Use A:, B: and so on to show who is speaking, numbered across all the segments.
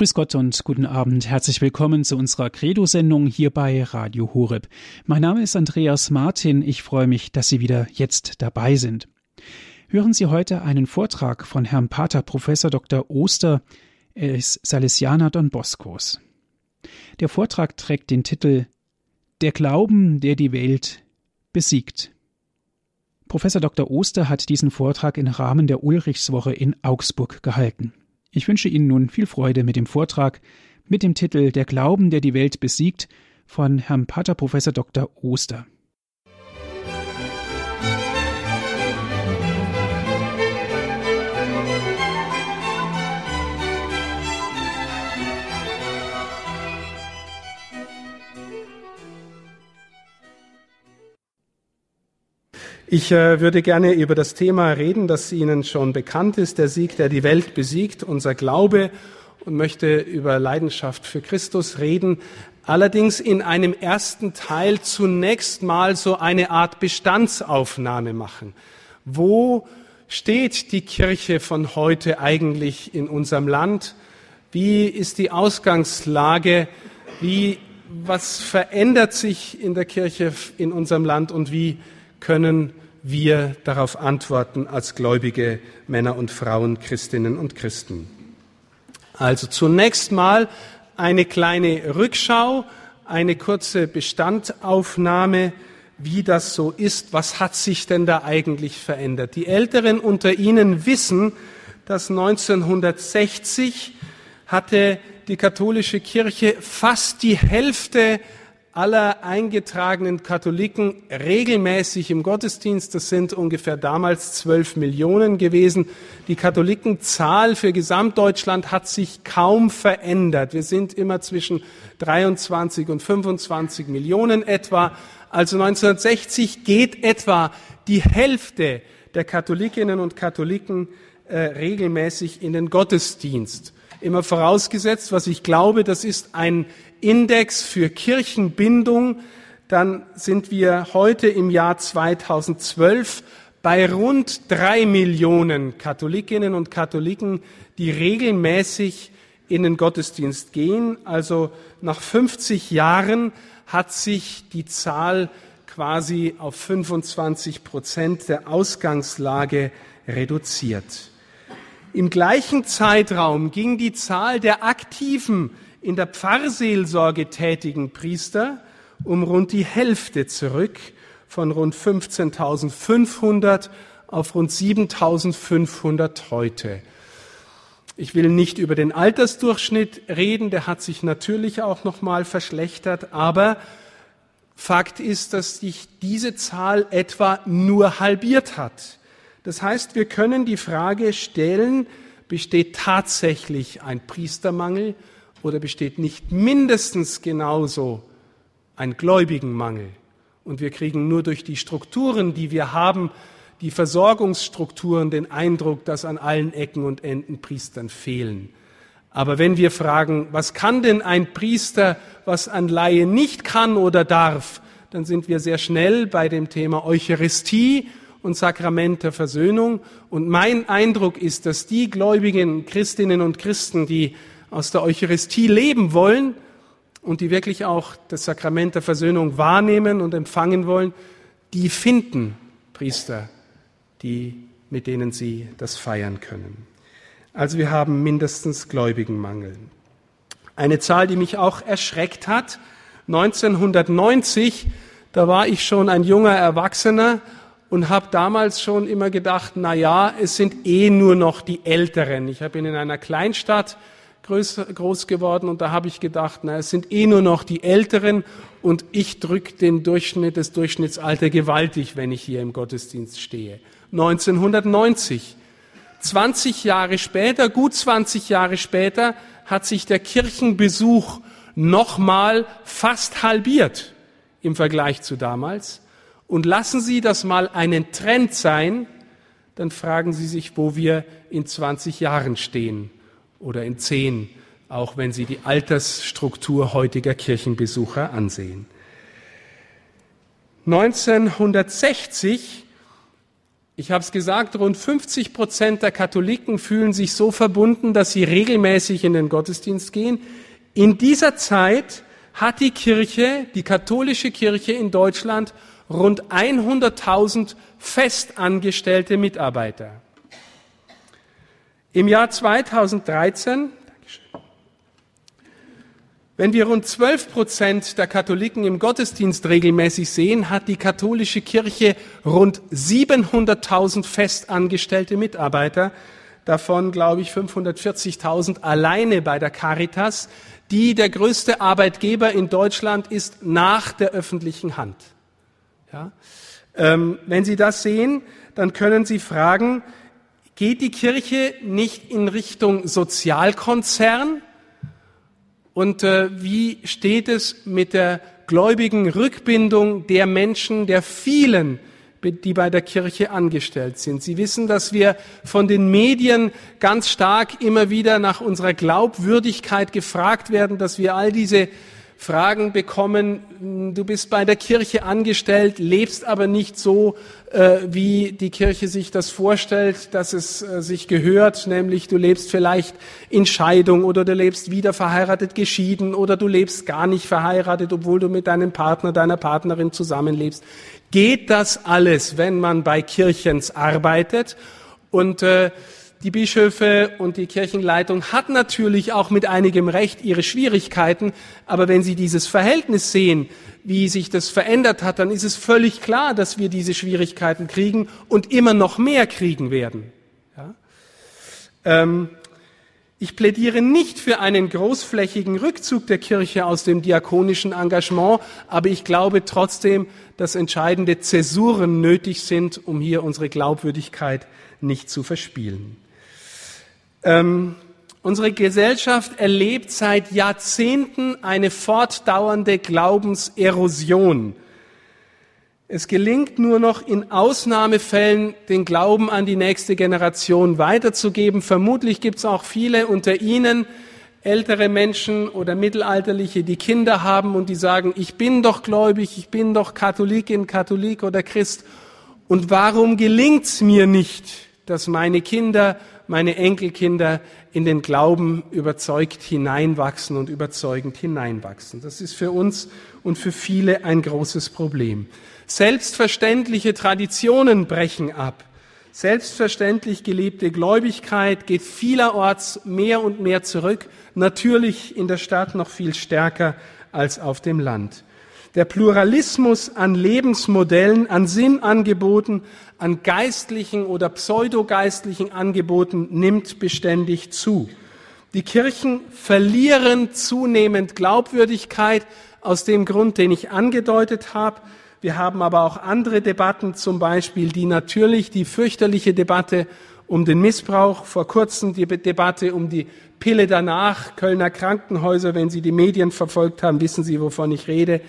A: Grüß Gott und guten Abend. Herzlich willkommen zu unserer Credo-Sendung hier bei Radio Horeb. Mein Name ist Andreas Martin. Ich freue mich, dass Sie wieder jetzt dabei sind. Hören Sie heute einen Vortrag von Herrn Pater Professor Dr. Oster. Er ist Salesianer Don Boscos. Der Vortrag trägt den Titel Der Glauben, der die Welt besiegt. Professor Dr. Oster hat diesen Vortrag im Rahmen der Ulrichswoche in Augsburg gehalten. Ich wünsche Ihnen nun viel Freude mit dem Vortrag mit dem Titel Der Glauben, der die Welt besiegt von Herrn Pater Professor Dr. Oster.
B: Ich äh, würde gerne über das Thema reden, das Ihnen schon bekannt ist, der Sieg, der die Welt besiegt, unser Glaube und möchte über Leidenschaft für Christus reden. Allerdings in einem ersten Teil zunächst mal so eine Art Bestandsaufnahme machen. Wo steht die Kirche von heute eigentlich in unserem Land? Wie ist die Ausgangslage? Wie, was verändert sich in der Kirche in unserem Land und wie können wir darauf antworten als gläubige Männer und Frauen, Christinnen und Christen. Also zunächst mal eine kleine Rückschau, eine kurze Bestandaufnahme, wie das so ist, was hat sich denn da eigentlich verändert. Die Älteren unter Ihnen wissen, dass 1960 hatte die katholische Kirche fast die Hälfte aller eingetragenen Katholiken regelmäßig im Gottesdienst. Das sind ungefähr damals zwölf Millionen gewesen. Die Katholikenzahl für Gesamtdeutschland hat sich kaum verändert. Wir sind immer zwischen 23 und 25 Millionen etwa. Also 1960 geht etwa die Hälfte der Katholikinnen und Katholiken äh, regelmäßig in den Gottesdienst. Immer vorausgesetzt, was ich glaube, das ist ein Index für Kirchenbindung, dann sind wir heute im Jahr 2012 bei rund drei Millionen Katholikinnen und Katholiken, die regelmäßig in den Gottesdienst gehen. Also nach 50 Jahren hat sich die Zahl quasi auf 25 Prozent der Ausgangslage reduziert. Im gleichen Zeitraum ging die Zahl der aktiven in der Pfarrseelsorge tätigen Priester um rund die Hälfte zurück, von rund 15.500 auf rund 7.500 heute. Ich will nicht über den Altersdurchschnitt reden, der hat sich natürlich auch noch mal verschlechtert, aber Fakt ist, dass sich diese Zahl etwa nur halbiert hat. Das heißt, wir können die Frage stellen, besteht tatsächlich ein Priestermangel oder besteht nicht mindestens genauso ein Gläubigenmangel? Und wir kriegen nur durch die Strukturen, die wir haben, die Versorgungsstrukturen, den Eindruck, dass an allen Ecken und Enden Priestern fehlen. Aber wenn wir fragen, was kann denn ein Priester, was ein Laie nicht kann oder darf, dann sind wir sehr schnell bei dem Thema Eucharistie und Sakrament der Versöhnung. Und mein Eindruck ist, dass die gläubigen Christinnen und Christen, die aus der Eucharistie leben wollen und die wirklich auch das Sakrament der Versöhnung wahrnehmen und empfangen wollen, die finden Priester, die, mit denen sie das feiern können. Also wir haben mindestens Gläubigenmangel. Eine Zahl, die mich auch erschreckt hat, 1990, da war ich schon ein junger Erwachsener und habe damals schon immer gedacht, na ja, es sind eh nur noch die Älteren. Ich habe in einer Kleinstadt groß, groß geworden und da habe ich gedacht, na, es sind eh nur noch die Älteren und ich drücke den Durchschnitt, das Durchschnittsalter gewaltig, wenn ich hier im Gottesdienst stehe. 1990. 20 Jahre später, gut 20 Jahre später, hat sich der Kirchenbesuch nochmal fast halbiert im Vergleich zu damals. Und lassen Sie das mal einen Trend sein, dann fragen Sie sich, wo wir in 20 Jahren stehen oder in zehn, auch wenn Sie die Altersstruktur heutiger Kirchenbesucher ansehen. 1960, Ich habe es gesagt, rund 50 Prozent der Katholiken fühlen sich so verbunden, dass sie regelmäßig in den Gottesdienst gehen. In dieser Zeit hat die Kirche, die katholische Kirche in Deutschland, rund 100.000 festangestellte Mitarbeiter. Im Jahr 2013, wenn wir rund 12 Prozent der Katholiken im Gottesdienst regelmäßig sehen, hat die katholische Kirche rund 700.000 festangestellte Mitarbeiter, davon glaube ich 540.000 alleine bei der Caritas, die der größte Arbeitgeber in Deutschland ist nach der öffentlichen Hand. Ja? Ähm, wenn Sie das sehen, dann können Sie fragen, geht die Kirche nicht in Richtung Sozialkonzern? Und äh, wie steht es mit der gläubigen Rückbindung der Menschen, der vielen, die bei der Kirche angestellt sind. Sie wissen, dass wir von den Medien ganz stark immer wieder nach unserer Glaubwürdigkeit gefragt werden, dass wir all diese Fragen bekommen, du bist bei der Kirche angestellt, lebst aber nicht so, äh, wie die Kirche sich das vorstellt, dass es äh, sich gehört, nämlich du lebst vielleicht in Scheidung oder du lebst wieder verheiratet, geschieden oder du lebst gar nicht verheiratet, obwohl du mit deinem Partner, deiner Partnerin zusammenlebst. Geht das alles, wenn man bei Kirchens arbeitet? Und äh, die Bischöfe und die Kirchenleitung hat natürlich auch mit einigem Recht ihre Schwierigkeiten, aber wenn Sie dieses Verhältnis sehen, wie sich das verändert hat, dann ist es völlig klar, dass wir diese Schwierigkeiten kriegen und immer noch mehr kriegen werden. Ja? Ähm, ich plädiere nicht für einen großflächigen Rückzug der Kirche aus dem diakonischen Engagement, aber ich glaube trotzdem, dass entscheidende Zäsuren nötig sind, um hier unsere Glaubwürdigkeit nicht zu verspielen. Ähm, unsere Gesellschaft erlebt seit Jahrzehnten eine fortdauernde Glaubenserosion. Es gelingt nur noch in Ausnahmefällen, den Glauben an die nächste Generation weiterzugeben. Vermutlich gibt es auch viele unter Ihnen, ältere Menschen oder Mittelalterliche, die Kinder haben und die sagen, ich bin doch gläubig, ich bin doch Katholikin, Katholik oder Christ. Und warum gelingt es mir nicht, dass meine Kinder meine Enkelkinder in den Glauben überzeugt hineinwachsen und überzeugend hineinwachsen. Das ist für uns und für viele ein großes Problem. Selbstverständliche Traditionen brechen ab. Selbstverständlich gelebte Gläubigkeit geht vielerorts mehr und mehr zurück, natürlich in der Stadt noch viel stärker als auf dem Land. Der Pluralismus an Lebensmodellen, an Sinnangeboten, an geistlichen oder pseudogeistlichen Angeboten nimmt beständig zu. Die Kirchen verlieren zunehmend Glaubwürdigkeit aus dem Grund, den ich angedeutet habe. Wir haben aber auch andere Debatten, zum Beispiel die natürlich die fürchterliche Debatte um den Missbrauch, vor kurzem die Debatte um die Pille danach, Kölner Krankenhäuser, wenn Sie die Medien verfolgt haben, wissen Sie, wovon ich rede.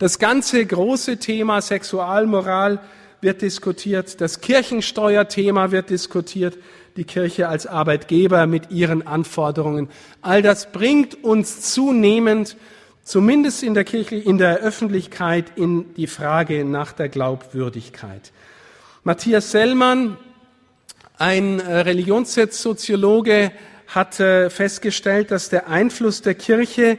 B: Das ganze große Thema Sexualmoral wird diskutiert, das Kirchensteuerthema wird diskutiert, die Kirche als Arbeitgeber mit ihren Anforderungen. All das bringt uns zunehmend, zumindest in der Kirche, in der Öffentlichkeit, in die Frage nach der Glaubwürdigkeit. Matthias Sellmann, ein äh, Religionssoziologe, hat festgestellt, dass der Einfluss der Kirche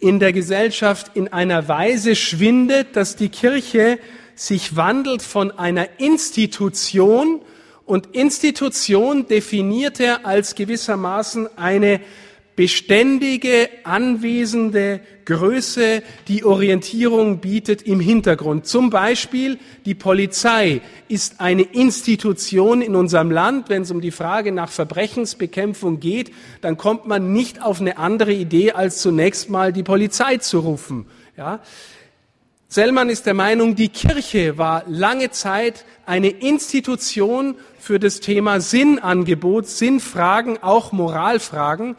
B: in der Gesellschaft in einer Weise schwindet, dass die Kirche sich wandelt von einer Institution und Institution definiert er als gewissermaßen eine beständige, anwesende Größe, die Orientierung bietet im Hintergrund. Zum Beispiel die Polizei ist eine Institution in unserem Land. Wenn es um die Frage nach Verbrechensbekämpfung geht, dann kommt man nicht auf eine andere Idee, als zunächst mal die Polizei zu rufen. Ja? Sellmann ist der Meinung, die Kirche war lange Zeit eine Institution für das Thema Sinnangebot, Sinnfragen, auch Moralfragen.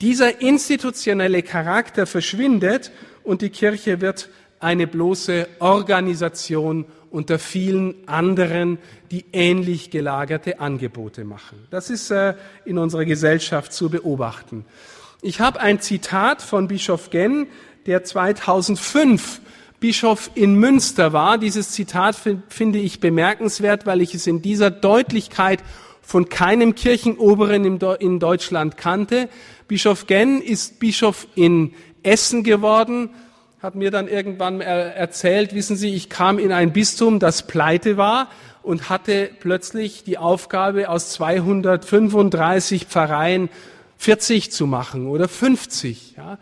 B: Dieser institutionelle Charakter verschwindet und die Kirche wird eine bloße Organisation unter vielen anderen, die ähnlich gelagerte Angebote machen. Das ist äh, in unserer Gesellschaft zu beobachten. Ich habe ein Zitat von Bischof Genn, der 2005 Bischof in Münster war. Dieses Zitat finde ich bemerkenswert, weil ich es in dieser Deutlichkeit von keinem Kirchenoberen in Deutschland kannte. Bischof Genn ist Bischof in Essen geworden, hat mir dann irgendwann erzählt, wissen Sie, ich kam in ein Bistum, das pleite war und hatte plötzlich die Aufgabe, aus 235 Pfarreien 40 zu machen oder 50. Ja.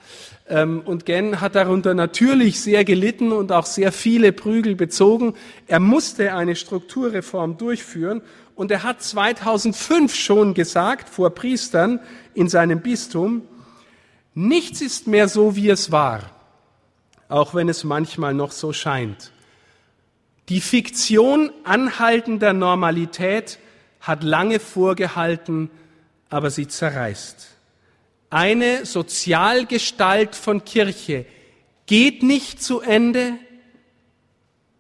B: Ähm, und Genn hat darunter natürlich sehr gelitten und auch sehr viele Prügel bezogen. Er musste eine Strukturreform durchführen und er hat 2005 schon gesagt vor Priestern in seinem Bistum, nichts ist mehr so, wie es war, auch wenn es manchmal noch so scheint. Die Fiktion anhaltender Normalität hat lange vorgehalten, aber sie zerreißt. Eine Sozialgestalt von Kirche geht nicht zu Ende,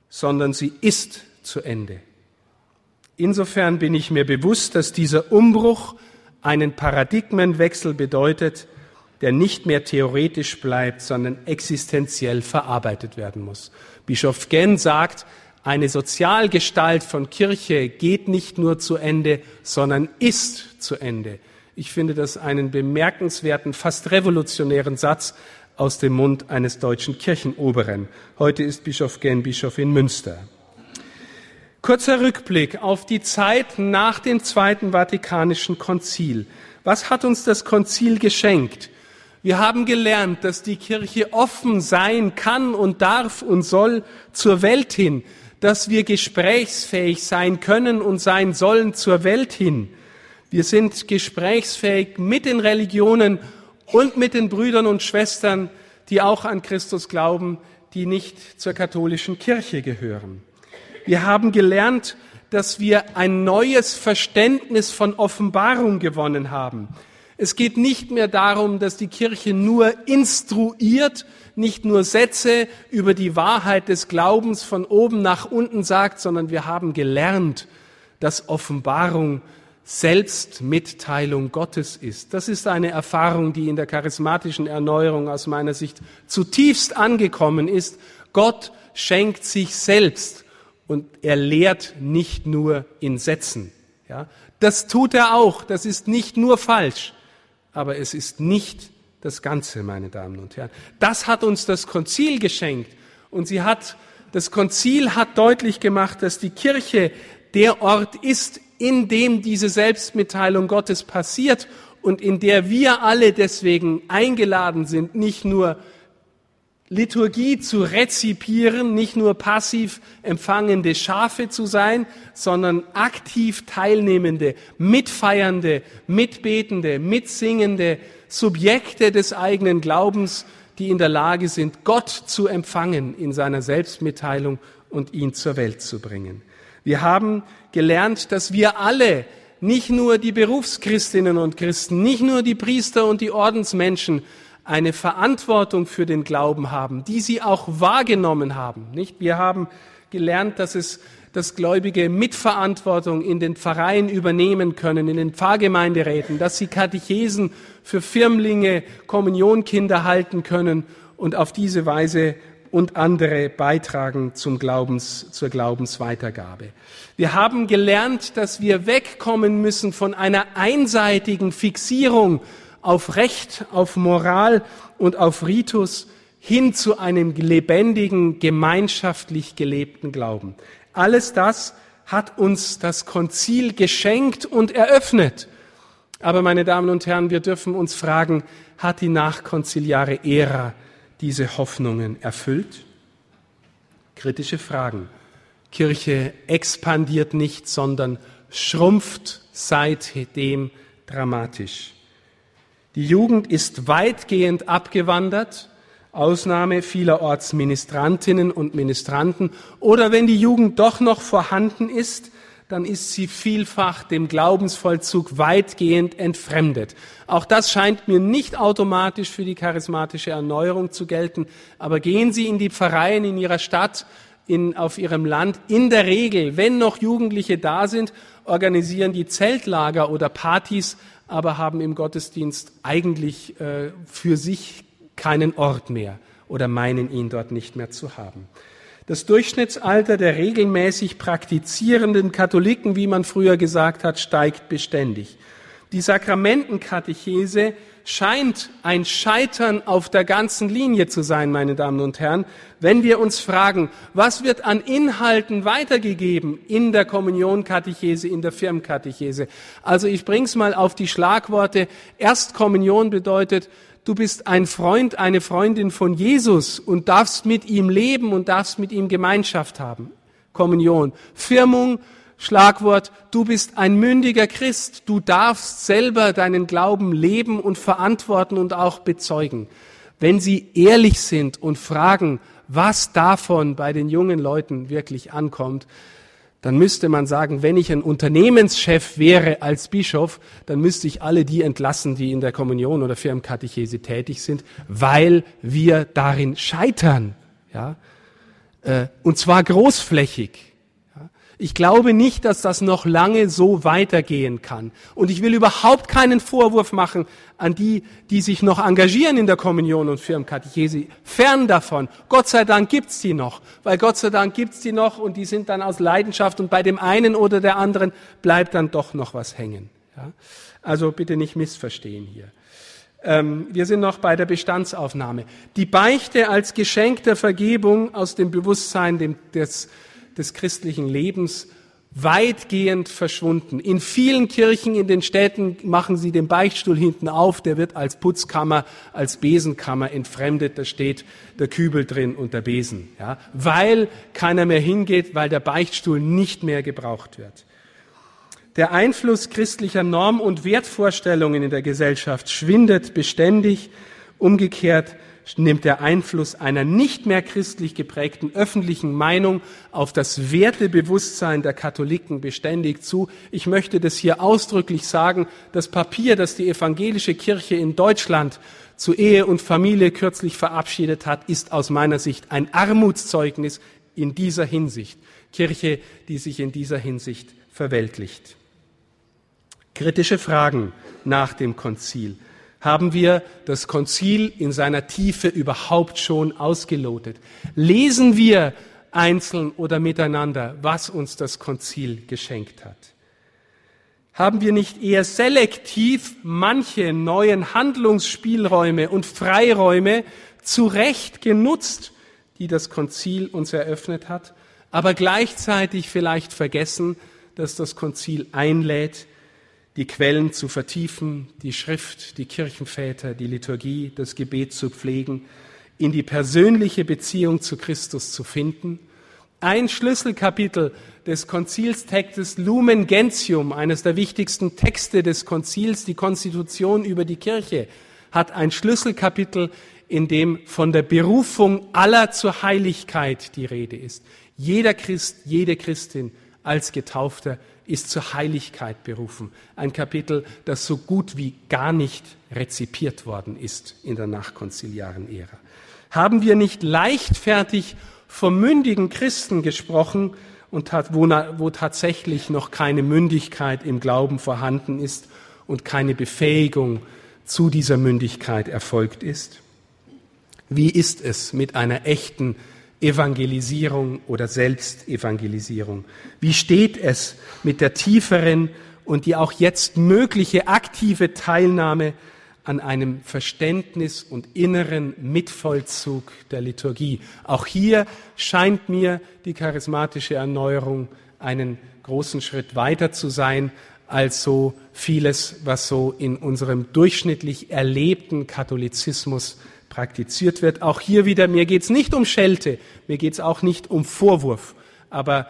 B: sondern sie ist zu Ende. Insofern bin ich mir bewusst, dass dieser Umbruch einen Paradigmenwechsel bedeutet, der nicht mehr theoretisch bleibt, sondern existenziell verarbeitet werden muss. Bischof Genn sagt, eine Sozialgestalt von Kirche geht nicht nur zu Ende, sondern ist zu Ende. Ich finde das einen bemerkenswerten, fast revolutionären Satz aus dem Mund eines deutschen Kirchenoberen. Heute ist Bischof Genn Bischof in Münster. Kurzer Rückblick auf die Zeit nach dem Zweiten Vatikanischen Konzil. Was hat uns das Konzil geschenkt? Wir haben gelernt, dass die Kirche offen sein kann und darf und soll zur Welt hin, dass wir gesprächsfähig sein können und sein sollen zur Welt hin. Wir sind gesprächsfähig mit den Religionen und mit den Brüdern und Schwestern, die auch an Christus glauben, die nicht zur katholischen Kirche gehören. Wir haben gelernt, dass wir ein neues Verständnis von Offenbarung gewonnen haben. Es geht nicht mehr darum, dass die Kirche nur instruiert, nicht nur Sätze über die Wahrheit des Glaubens von oben nach unten sagt, sondern wir haben gelernt, dass Offenbarung selbst Mitteilung Gottes ist. Das ist eine Erfahrung, die in der charismatischen Erneuerung aus meiner Sicht zutiefst angekommen ist. Gott schenkt sich selbst und er lehrt nicht nur in Sätzen. Ja, das tut er auch. Das ist nicht nur falsch, aber es ist nicht das Ganze, meine Damen und Herren. Das hat uns das Konzil geschenkt und sie hat das Konzil hat deutlich gemacht, dass die Kirche der Ort ist, in dem diese Selbstmitteilung Gottes passiert und in der wir alle deswegen eingeladen sind, nicht nur Liturgie zu rezipieren, nicht nur passiv empfangende Schafe zu sein, sondern aktiv teilnehmende, mitfeiernde, mitbetende, mitsingende Subjekte des eigenen Glaubens, die in der Lage sind, Gott zu empfangen in seiner Selbstmitteilung und ihn zur Welt zu bringen. Wir haben gelernt, dass wir alle, nicht nur die Berufschristinnen und Christen, nicht nur die Priester und die Ordensmenschen, eine Verantwortung für den Glauben haben, die sie auch wahrgenommen haben. Nicht? Wir haben gelernt, dass es dass Gläubige Mitverantwortung in den Pfarreien übernehmen können, in den Pfarrgemeinderäten, dass sie Katechesen für Firmlinge, Kommunionkinder halten können und auf diese Weise und andere beitragen zum Glaubens, zur Glaubensweitergabe. Wir haben gelernt, dass wir wegkommen müssen von einer einseitigen Fixierung auf Recht, auf Moral und auf Ritus hin zu einem lebendigen, gemeinschaftlich gelebten Glauben. Alles das hat uns das Konzil geschenkt und eröffnet. Aber meine Damen und Herren, wir dürfen uns fragen, hat die nachkonziliare Ära diese Hoffnungen erfüllt? Kritische Fragen. Kirche expandiert nicht, sondern schrumpft seitdem dramatisch. Die Jugend ist weitgehend abgewandert, Ausnahme vielerorts Ministrantinnen und Ministranten. Oder wenn die Jugend doch noch vorhanden ist, dann ist sie vielfach dem Glaubensvollzug weitgehend entfremdet. Auch das scheint mir nicht automatisch für die charismatische Erneuerung zu gelten. Aber gehen Sie in die Pfarreien in Ihrer Stadt, in, auf Ihrem Land. In der Regel, wenn noch Jugendliche da sind, organisieren die Zeltlager oder Partys, aber haben im Gottesdienst eigentlich äh, für sich keinen Ort mehr oder meinen ihn dort nicht mehr zu haben. Das Durchschnittsalter der regelmäßig praktizierenden Katholiken, wie man früher gesagt hat, steigt beständig. Die Sakramentenkatechese scheint ein Scheitern auf der ganzen Linie zu sein, meine Damen und Herren, wenn wir uns fragen, was wird an Inhalten weitergegeben in der Kommunionkatechese, in der Firmenkatechese. Also ich bring's mal auf die Schlagworte. Erstkommunion bedeutet, du bist ein Freund, eine Freundin von Jesus und darfst mit ihm leben und darfst mit ihm Gemeinschaft haben. Kommunion. Firmung Schlagwort, du bist ein mündiger Christ, du darfst selber deinen Glauben leben und verantworten und auch bezeugen. Wenn sie ehrlich sind und fragen, was davon bei den jungen Leuten wirklich ankommt, dann müsste man sagen, wenn ich ein Unternehmenschef wäre als Bischof, dann müsste ich alle die entlassen, die in der Kommunion oder Firmenkatechese tätig sind, weil wir darin scheitern. Ja? Äh, und zwar großflächig. Ich glaube nicht, dass das noch lange so weitergehen kann. Und ich will überhaupt keinen Vorwurf machen an die, die sich noch engagieren in der Kommunion und Firmenkatechese. Fern davon. Gott sei Dank gibt's die noch. Weil Gott sei Dank gibt's die noch und die sind dann aus Leidenschaft und bei dem einen oder der anderen bleibt dann doch noch was hängen. Ja? Also bitte nicht missverstehen hier. Ähm, wir sind noch bei der Bestandsaufnahme. Die Beichte als Geschenk der Vergebung aus dem Bewusstsein des des christlichen Lebens weitgehend verschwunden. In vielen Kirchen in den Städten machen sie den Beichtstuhl hinten auf, der wird als Putzkammer, als Besenkammer entfremdet, da steht der Kübel drin und der Besen, ja, weil keiner mehr hingeht, weil der Beichtstuhl nicht mehr gebraucht wird. Der Einfluss christlicher Norm- und Wertvorstellungen in der Gesellschaft schwindet beständig. Umgekehrt nimmt der Einfluss einer nicht mehr christlich geprägten öffentlichen Meinung auf das Wertebewusstsein der Katholiken beständig zu. Ich möchte das hier ausdrücklich sagen. Das Papier, das die evangelische Kirche in Deutschland zu Ehe und Familie kürzlich verabschiedet hat, ist aus meiner Sicht ein Armutszeugnis in dieser Hinsicht. Kirche, die sich in dieser Hinsicht verweltlicht. Kritische Fragen nach dem Konzil. Haben wir das Konzil in seiner Tiefe überhaupt schon ausgelotet? Lesen wir einzeln oder miteinander, was uns das Konzil geschenkt hat? Haben wir nicht eher selektiv manche neuen Handlungsspielräume und Freiräume zu Recht genutzt, die das Konzil uns eröffnet hat, aber gleichzeitig vielleicht vergessen, dass das Konzil einlädt, die Quellen zu vertiefen, die Schrift, die Kirchenväter, die Liturgie, das Gebet zu pflegen, in die persönliche Beziehung zu Christus zu finden. Ein Schlüsselkapitel des Konzilstextes Lumen Gentium, eines der wichtigsten Texte des Konzils, die Konstitution über die Kirche, hat ein Schlüsselkapitel, in dem von der Berufung aller zur Heiligkeit die Rede ist. Jeder Christ, jede Christin als Getaufter ist zur Heiligkeit berufen. Ein Kapitel, das so gut wie gar nicht rezipiert worden ist in der nachkonziliaren Ära. Haben wir nicht leichtfertig vom mündigen Christen gesprochen und wo, wo tatsächlich noch keine Mündigkeit im Glauben vorhanden ist und keine Befähigung zu dieser Mündigkeit erfolgt ist? Wie ist es mit einer echten Evangelisierung oder Selbstevangelisierung? Wie steht es mit der tieferen und die auch jetzt mögliche aktive Teilnahme an einem Verständnis und inneren Mitvollzug der Liturgie? Auch hier scheint mir die charismatische Erneuerung einen großen Schritt weiter zu sein als so vieles, was so in unserem durchschnittlich erlebten Katholizismus praktiziert wird. Auch hier wieder, mir geht es nicht um Schelte, mir geht es auch nicht um Vorwurf, aber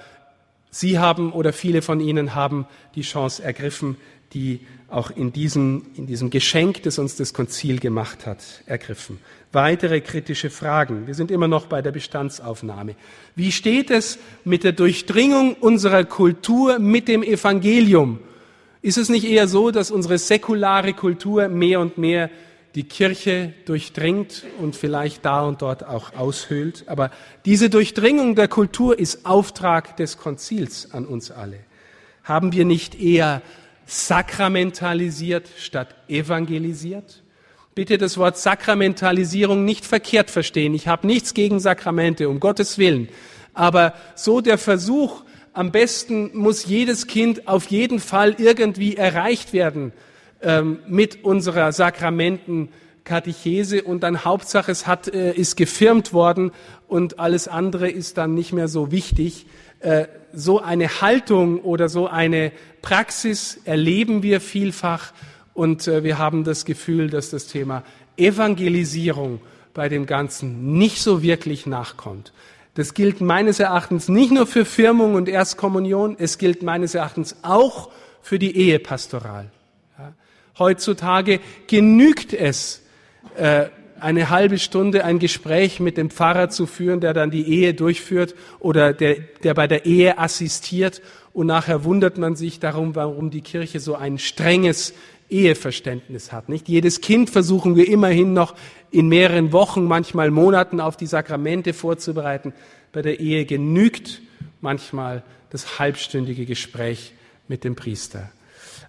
B: Sie haben oder viele von Ihnen haben die Chance ergriffen, die auch in diesem, in diesem Geschenk, das uns das Konzil gemacht hat, ergriffen. Weitere kritische Fragen. Wir sind immer noch bei der Bestandsaufnahme. Wie steht es mit der Durchdringung unserer Kultur mit dem Evangelium? Ist es nicht eher so, dass unsere säkulare Kultur mehr und mehr die Kirche durchdringt und vielleicht da und dort auch aushöhlt. Aber diese Durchdringung der Kultur ist Auftrag des Konzils an uns alle. Haben wir nicht eher sakramentalisiert statt evangelisiert? bitte das Wort Sakramentalisierung nicht verkehrt verstehen. Ich habe nichts gegen Sakramente, um Gottes Willen. Aber so der Versuch, am besten muss jedes Kind auf jeden Fall irgendwie erreicht werden ähm, mit unserer Sakramentenkatechese und dann Hauptsache es hat, äh, ist gefirmt worden und alles andere ist dann nicht mehr so wichtig. Äh, so eine Haltung oder so eine Praxis erleben wir vielfach und äh, wir haben das Gefühl, dass das Thema Evangelisierung bei dem Ganzen nicht so wirklich nachkommt. Das gilt meines Erachtens nicht nur für Firmung und Erstkommunion, es gilt meines Erachtens auch für die Ehepastoral. Heutzutage genügt es, äh, eine halbe Stunde ein Gespräch mit dem Pfarrer zu führen, der dann die Ehe durchführt oder der, der bei der Ehe assistiert. Und nachher wundert man sich darum, warum die Kirche so ein strenges Eheverständnis hat. Nicht jedes Kind versuchen wir immerhin noch in mehreren Wochen, manchmal Monaten auf die Sakramente vorzubereiten. Bei der Ehe genügt manchmal das halbstündige Gespräch mit dem Priester.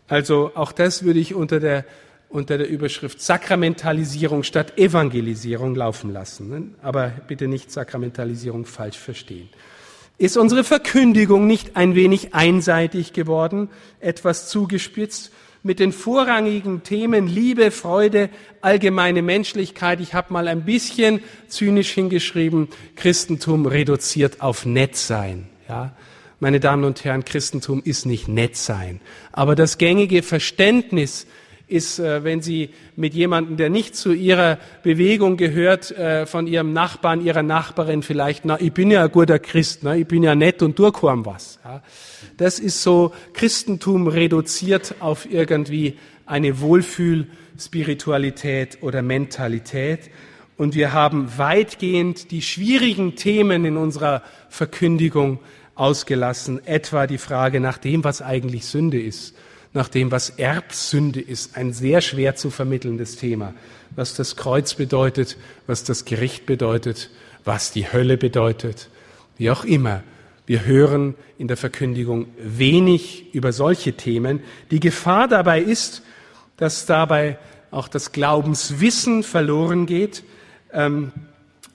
B: Also auch das würde ich unter der, unter der Überschrift Sakramentalisierung statt Evangelisierung laufen lassen. Aber bitte nicht Sakramentalisierung falsch verstehen. Ist unsere Verkündigung nicht ein wenig einseitig geworden, etwas zugespitzt? mit den vorrangigen Themen Liebe, Freude, allgemeine Menschlichkeit. Ich habe mal ein bisschen zynisch hingeschrieben, Christentum reduziert auf Nettsein. Ja? Meine Damen und Herren, Christentum ist nicht Nettsein. Aber das gängige Verständnis ist, äh, wenn Sie mit jemandem, der nicht zu Ihrer Bewegung gehört, äh, von Ihrem Nachbarn, Ihrer Nachbarin vielleicht, na, ich bin ja ein guter Christ, ne? ich bin ja nett und durchkomm was. Das ist so Christentum reduziert auf irgendwie eine Wohlfühlspiritualität oder Mentalität. Und wir haben weitgehend die schwierigen Themen in unserer Verkündigung ausgelassen, etwa die Frage nach dem, was eigentlich Sünde ist nach dem, was Erbsünde ist, ein sehr schwer zu vermittelndes Thema. Was das Kreuz bedeutet, was das Gericht bedeutet, was die Hölle bedeutet, wie auch immer. Wir hören in der Verkündigung wenig über solche Themen. Die Gefahr dabei ist, dass dabei auch das Glaubenswissen verloren geht, ähm,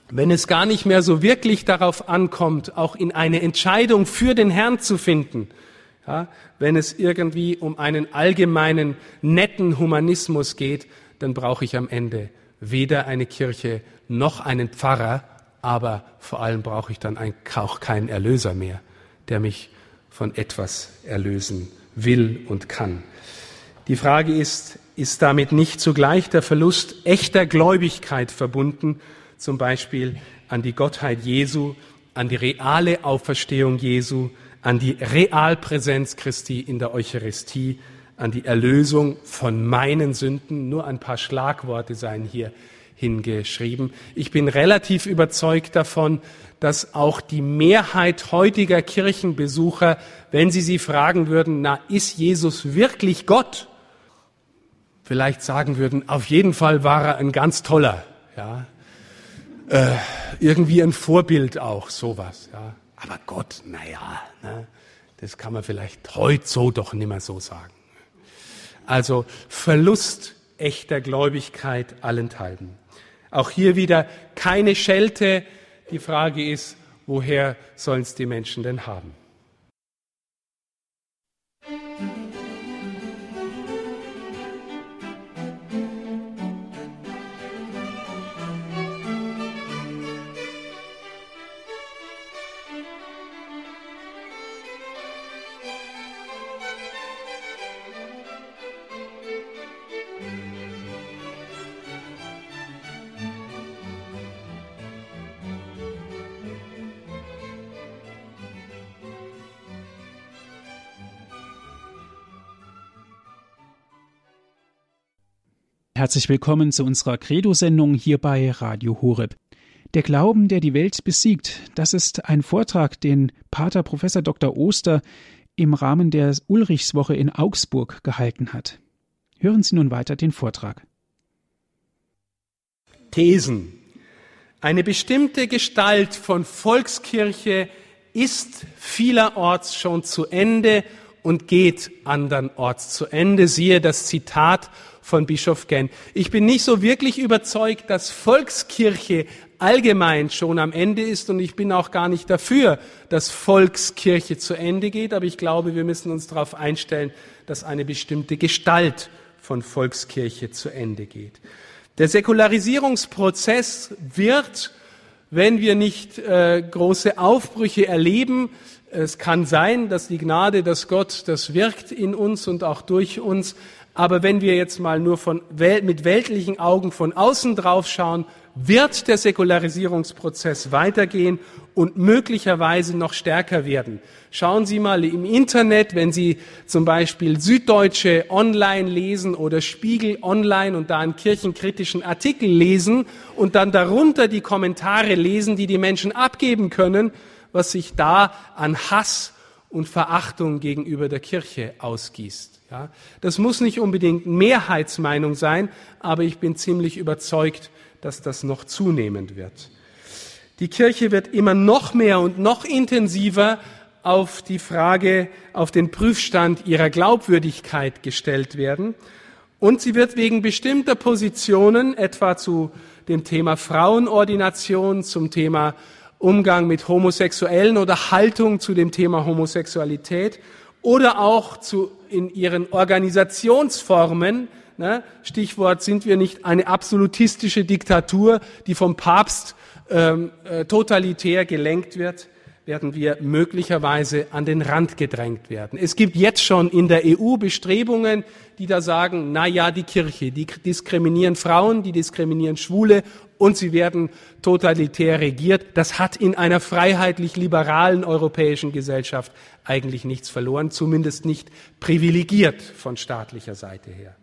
B: wenn es gar nicht mehr so wirklich darauf ankommt, auch in eine Entscheidung für den Herrn zu finden, ja, wenn es irgendwie um einen allgemeinen, netten Humanismus geht, dann brauche ich am Ende weder eine Kirche noch einen Pfarrer, aber vor allem brauche ich dann auch keinen Erlöser mehr, der mich von etwas erlösen will und kann. Die Frage ist, ist damit nicht zugleich der Verlust echter Gläubigkeit verbunden, zum Beispiel an die Gottheit Jesu, an die reale Auferstehung Jesu, an die Realpräsenz Christi in der Eucharistie, an die Erlösung von meinen Sünden. Nur ein paar Schlagworte seien hier hingeschrieben. Ich bin relativ überzeugt davon, dass auch die Mehrheit heutiger Kirchenbesucher, wenn sie sie fragen würden, na, ist Jesus wirklich Gott? Vielleicht sagen würden, auf jeden Fall war er ein ganz toller, ja. Äh, irgendwie ein Vorbild auch, sowas, ja. Aber Gott, naja, ne, das kann man vielleicht heute so doch nimmer so sagen. Also Verlust echter Gläubigkeit allenthalben. Auch hier wieder keine Schelte. Die Frage ist, woher sollen es die Menschen denn haben?
A: Herzlich willkommen zu unserer Credo-Sendung hier bei Radio Horeb. Der Glauben, der die Welt besiegt, das ist ein Vortrag, den Pater Professor Dr. Oster im Rahmen der Ulrichswoche in Augsburg gehalten hat. Hören Sie nun weiter den Vortrag.
B: Thesen. Eine bestimmte Gestalt von Volkskirche ist vielerorts schon zu Ende und geht andernorts zu Ende. Siehe das Zitat von Bischof Genn. Ich bin nicht so wirklich überzeugt, dass Volkskirche allgemein schon am Ende ist und ich bin auch gar nicht dafür, dass Volkskirche zu Ende geht, aber ich glaube, wir müssen uns darauf einstellen, dass eine bestimmte Gestalt von Volkskirche zu Ende geht. Der Säkularisierungsprozess wird, wenn wir nicht äh, große Aufbrüche erleben, es kann sein, dass die Gnade, dass Gott, das wirkt in uns und auch durch uns. Aber wenn wir jetzt mal nur von mit weltlichen Augen von außen drauf schauen, wird der Säkularisierungsprozess weitergehen und möglicherweise noch stärker werden. Schauen Sie mal im Internet, wenn Sie zum Beispiel Süddeutsche online lesen oder Spiegel online und da einen kirchenkritischen Artikel lesen und dann darunter die Kommentare lesen, die die Menschen abgeben können, was sich da an Hass und Verachtung gegenüber der Kirche ausgießt. Ja, das muss nicht unbedingt Mehrheitsmeinung sein, aber ich bin ziemlich überzeugt, dass das noch zunehmend wird. Die Kirche wird immer noch mehr und noch intensiver auf die Frage, auf den Prüfstand ihrer Glaubwürdigkeit gestellt werden. Und sie wird wegen bestimmter Positionen, etwa zu dem Thema Frauenordination, zum Thema Umgang mit Homosexuellen oder Haltung zu dem Thema Homosexualität oder auch zu, in ihren Organisationsformen Ne? Stichwort sind wir nicht eine absolutistische Diktatur, die vom Papst ähm, äh, totalitär gelenkt wird, werden wir möglicherweise an den Rand gedrängt werden. Es gibt jetzt schon in der EU Bestrebungen, die da sagen, na ja, die Kirche, die diskriminieren Frauen, die diskriminieren Schwule und sie werden totalitär regiert. Das hat in einer freiheitlich-liberalen europäischen Gesellschaft eigentlich nichts verloren, zumindest nicht privilegiert von staatlicher Seite her.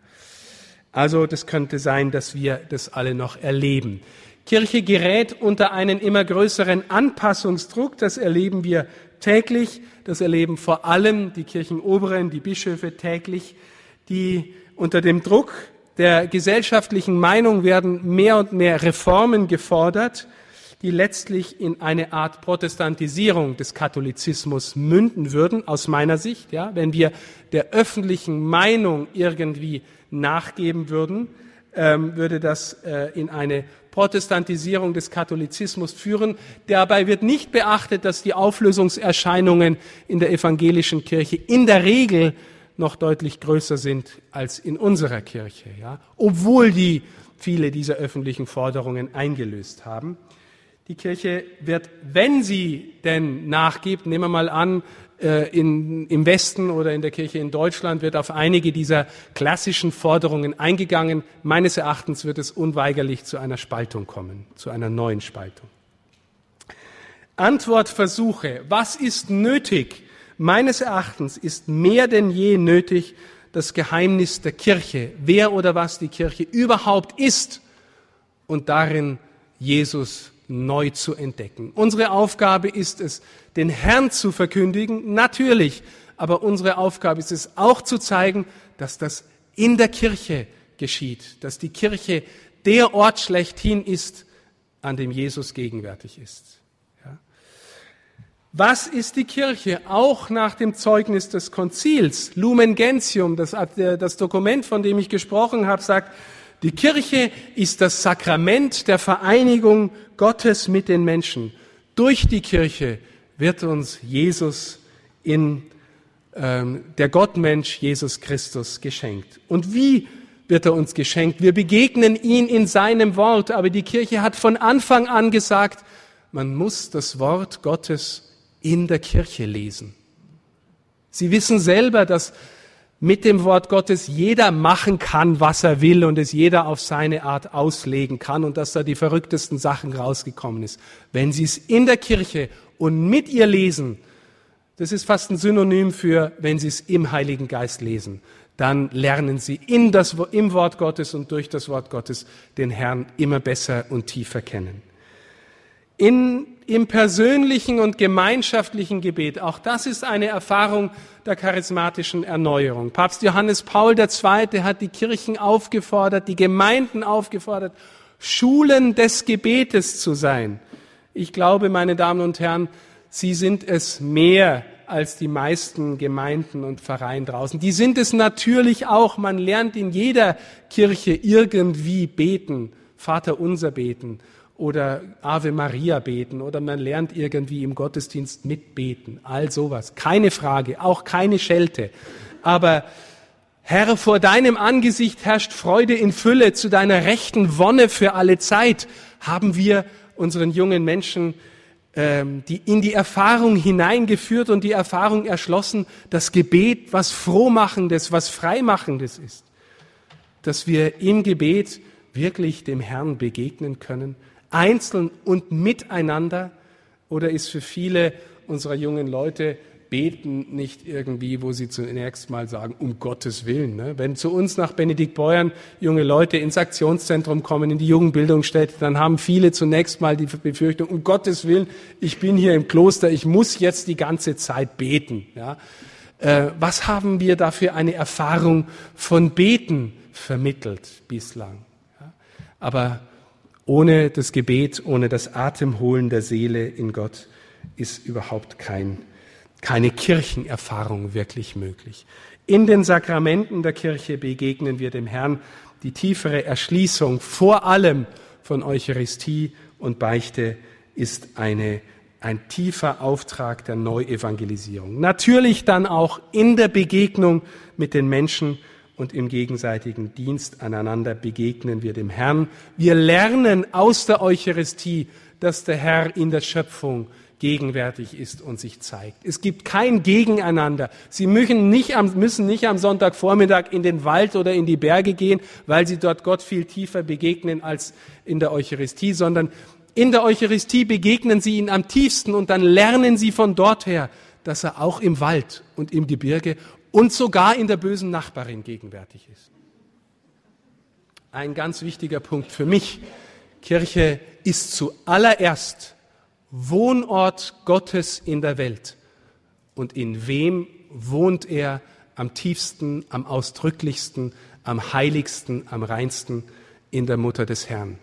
B: Also das könnte sein, dass wir das alle noch erleben. Kirche gerät unter einen immer größeren Anpassungsdruck. Das erleben wir täglich. Das erleben vor allem die Kirchenoberen, die Bischöfe täglich, die unter dem Druck der gesellschaftlichen Meinung werden mehr und mehr Reformen gefordert, die letztlich in eine Art Protestantisierung des Katholizismus münden würden, aus meiner Sicht, ja, wenn wir der öffentlichen Meinung irgendwie nachgeben würden, ähm, würde das äh, in eine Protestantisierung des Katholizismus führen. Dabei wird nicht beachtet, dass die Auflösungserscheinungen in der evangelischen Kirche in der Regel noch deutlich größer sind als in unserer Kirche, ja, obwohl die viele dieser öffentlichen Forderungen eingelöst haben. Die Kirche wird, wenn sie denn nachgibt, nehmen wir mal an, äh, in, im Westen oder in der Kirche in Deutschland wird auf einige dieser klassischen Forderungen eingegangen. Meines Erachtens wird es unweigerlich zu einer Spaltung kommen, zu einer neuen Spaltung. Antwortversuche. Was ist nötig? Meines Erachtens ist mehr denn je nötig das Geheimnis der Kirche, wer oder was die Kirche überhaupt ist und darin Jesus neu zu entdecken. Unsere Aufgabe ist es, den Herrn zu verkündigen, natürlich, aber unsere Aufgabe ist es auch zu zeigen, dass das in der Kirche geschieht, dass die Kirche der Ort schlechthin ist, an dem Jesus gegenwärtig ist. Was ist die Kirche? Auch nach dem Zeugnis des Konzils, Lumen Gentium, das, das Dokument, von dem ich gesprochen habe, sagt, die Kirche ist das Sakrament der Vereinigung Gottes mit den Menschen. Durch die Kirche wird uns Jesus in ähm, der Gottmensch Jesus Christus geschenkt. Und wie wird er uns geschenkt? Wir begegnen ihn in seinem Wort, aber die Kirche hat von Anfang an gesagt, man muss das Wort Gottes in der Kirche lesen. Sie wissen selber, dass mit dem Wort Gottes jeder machen kann, was er will und es jeder auf seine Art auslegen kann und dass da die verrücktesten Sachen rausgekommen ist. Wenn Sie es in der Kirche und mit ihr lesen, das ist fast ein Synonym für, wenn Sie es im Heiligen Geist lesen, dann lernen Sie in das, im Wort Gottes und durch das Wort Gottes den Herrn immer besser und tiefer kennen. In, Im persönlichen und gemeinschaftlichen Gebet, auch das ist eine Erfahrung der charismatischen Erneuerung. Papst Johannes Paul II. hat die Kirchen aufgefordert, die Gemeinden aufgefordert, Schulen des Gebetes zu sein. Ich glaube, meine Damen und Herren, Sie sind es mehr als die meisten Gemeinden und Vereine draußen. Die sind es natürlich auch. Man lernt in jeder Kirche irgendwie beten, Vater unser beten oder Ave Maria beten oder man lernt irgendwie im Gottesdienst mitbeten. All sowas. Keine Frage, auch keine Schelte. Aber Herr, vor deinem Angesicht herrscht Freude in Fülle, zu deiner rechten Wonne für alle Zeit haben wir unseren jungen Menschen ähm, die in die Erfahrung hineingeführt und die Erfahrung erschlossen, das Gebet was Frohmachendes, was Freimachendes ist. Dass wir im Gebet wirklich dem Herrn begegnen können, einzeln und miteinander, oder ist für viele unserer jungen Leute beten nicht irgendwie, wo sie zunächst mal sagen, um Gottes Willen. Ne? Wenn zu uns nach Benedikt Beuern junge Leute ins Aktionszentrum kommen, in die Jugendbildungsstätte, dann haben viele zunächst mal die Befürchtung, um Gottes Willen, ich bin hier im Kloster, ich muss jetzt die ganze Zeit beten. Ja? Äh, was haben wir da für eine Erfahrung von Beten vermittelt bislang? Aber ohne das Gebet, ohne das Atemholen der Seele in Gott ist überhaupt kein keine Kirchenerfahrung wirklich möglich. In den Sakramenten der Kirche begegnen wir dem Herrn die tiefere Erschließung vor allem von Eucharistie und Beichte ist eine, ein tiefer Auftrag der Neuevangelisierung. Natürlich dann auch in der Begegnung mit den Menschen und im gegenseitigen Dienst aneinander begegnen wir dem Herrn. Wir lernen aus der Eucharistie, dass der Herr in der Schöpfung gegenwärtig ist und sich zeigt. Es gibt kein Gegeneinander. Sie müssen nicht, am, müssen nicht am Sonntagvormittag in den Wald oder in die Berge gehen, weil sie dort Gott viel tiefer begegnen als in der Eucharistie, sondern in der Eucharistie begegnen sie ihn am tiefsten und dann lernen sie von dort her, dass er auch im Wald und im Gebirge und sogar in der bösen Nachbarin gegenwärtig ist. Ein ganz wichtiger Punkt für mich. Kirche ist zuallererst Wohnort Gottes in der Welt. Und in wem wohnt er am tiefsten, am ausdrücklichsten, am heiligsten, am reinsten? In der Mutter des Herrn.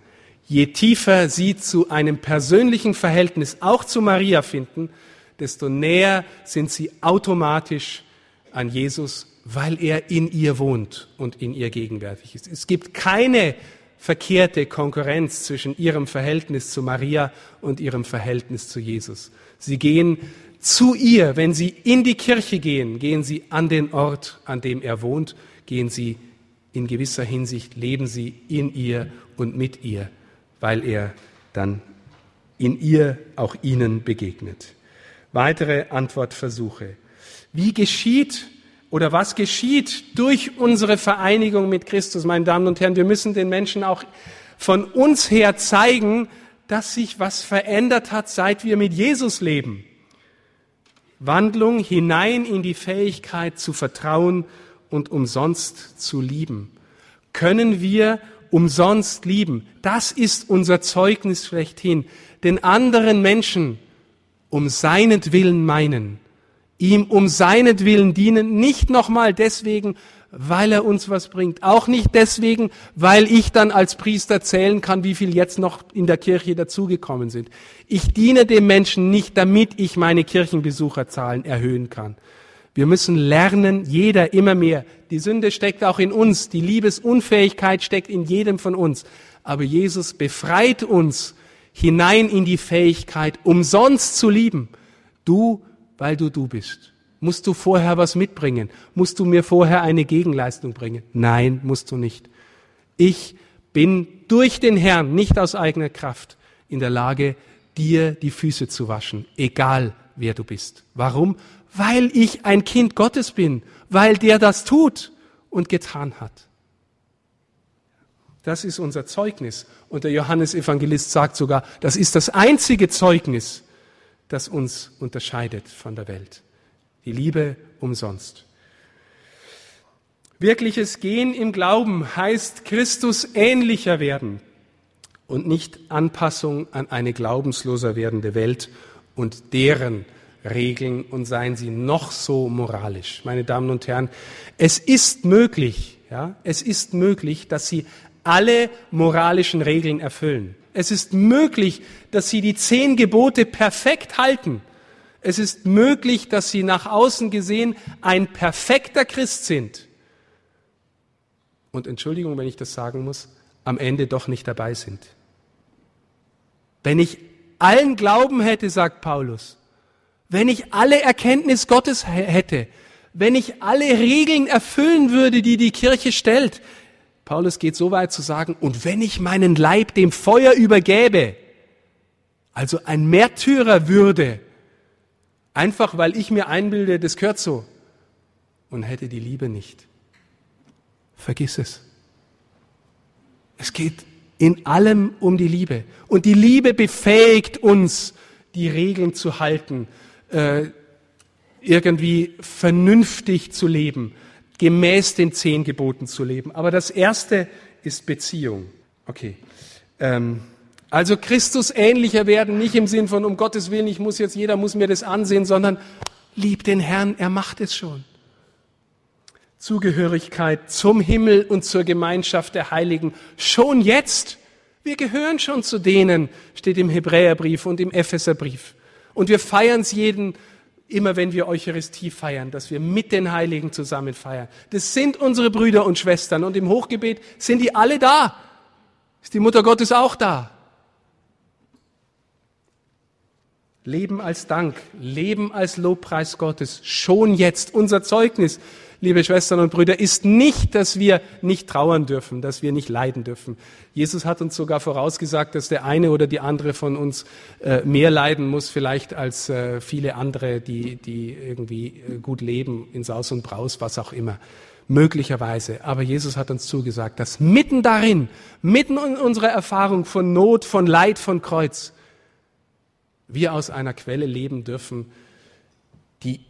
B: Je tiefer sie zu einem persönlichen Verhältnis auch zu Maria finden, desto näher sind sie automatisch an Jesus, weil er in ihr wohnt und in ihr gegenwärtig ist. Es gibt keine verkehrte Konkurrenz zwischen ihrem Verhältnis zu Maria und ihrem Verhältnis zu Jesus. Sie gehen zu ihr, wenn sie in die Kirche gehen, gehen sie an den Ort, an dem er wohnt, gehen sie in gewisser Hinsicht, leben sie in ihr und mit ihr, weil er dann in ihr auch ihnen begegnet. Weitere Antwortversuche. Wie geschieht oder was geschieht durch unsere Vereinigung mit Christus, meine Damen und Herren? Wir müssen den Menschen auch von uns her zeigen, dass sich was verändert hat, seit wir mit Jesus leben. Wandlung hinein in die Fähigkeit zu vertrauen und umsonst zu lieben. Können wir umsonst lieben? Das ist unser Zeugnis schlechthin. Den anderen Menschen um seinetwillen meinen ihm um seinetwillen dienen, nicht nochmal deswegen, weil er uns was bringt, auch nicht deswegen, weil ich dann als Priester zählen kann, wie viel jetzt noch in der Kirche dazugekommen sind. Ich diene dem Menschen nicht, damit ich meine Kirchenbesucherzahlen erhöhen kann. Wir müssen lernen, jeder immer mehr. Die Sünde steckt auch in uns, die Liebesunfähigkeit steckt in jedem von uns. Aber Jesus befreit uns hinein in die Fähigkeit, umsonst zu lieben. Du weil du du bist. Musst du vorher was mitbringen? Musst du mir vorher eine Gegenleistung bringen? Nein, musst du nicht. Ich bin durch den Herrn, nicht aus eigener Kraft, in der Lage, dir die Füße zu waschen, egal wer du bist. Warum? Weil ich ein Kind Gottes bin, weil der das tut und getan hat. Das ist unser Zeugnis. Und der Johannes Evangelist sagt sogar, das ist das einzige Zeugnis, das uns unterscheidet von der Welt. Die Liebe umsonst. Wirkliches Gehen im Glauben heißt Christus ähnlicher werden und nicht Anpassung an eine glaubensloser werdende Welt und deren Regeln und seien sie noch so moralisch. Meine Damen und Herren, es ist möglich, ja, es ist möglich, dass sie alle moralischen Regeln erfüllen. Es ist möglich, dass sie die zehn Gebote perfekt halten. Es ist möglich, dass sie nach außen gesehen ein perfekter Christ sind. Und Entschuldigung, wenn ich das sagen muss, am Ende doch nicht dabei sind. Wenn ich allen Glauben hätte, sagt Paulus, wenn ich alle Erkenntnis Gottes hätte, wenn ich alle Regeln erfüllen würde, die die Kirche stellt, Paulus geht so weit zu sagen, und wenn ich meinen Leib dem Feuer übergäbe, also ein Märtyrer würde, einfach weil ich mir einbilde, das gehört so, und hätte die Liebe nicht. Vergiss es. Es geht in allem um die Liebe. Und die Liebe befähigt uns, die Regeln zu halten, äh, irgendwie vernünftig zu leben, gemäß den zehn Geboten zu leben. Aber das erste ist Beziehung. Okay. Ähm, also Christus ähnlicher werden, nicht im Sinn von um Gottes Willen, ich muss jetzt, jeder muss mir das ansehen, sondern lieb den Herrn, er macht es schon. Zugehörigkeit zum Himmel und zur Gemeinschaft der Heiligen schon jetzt. Wir gehören schon zu denen, steht im Hebräerbrief und im Epheserbrief. Und wir feiern es jeden, immer wenn wir Eucharistie feiern, dass wir mit den Heiligen zusammen feiern. Das sind unsere Brüder und Schwestern und im Hochgebet sind die alle da. Ist die Mutter Gottes auch da? Leben als Dank, Leben als Lobpreis Gottes, schon jetzt unser Zeugnis liebe Schwestern und Brüder, ist nicht, dass wir nicht trauern dürfen, dass wir nicht leiden dürfen. Jesus hat uns sogar vorausgesagt, dass der eine oder die andere von uns äh, mehr leiden muss, vielleicht als äh, viele andere, die, die irgendwie äh, gut leben, in Saus und Braus, was auch immer. Möglicherweise. Aber Jesus hat uns zugesagt, dass mitten darin, mitten in unserer Erfahrung von Not, von Leid, von Kreuz, wir aus einer Quelle leben dürfen, die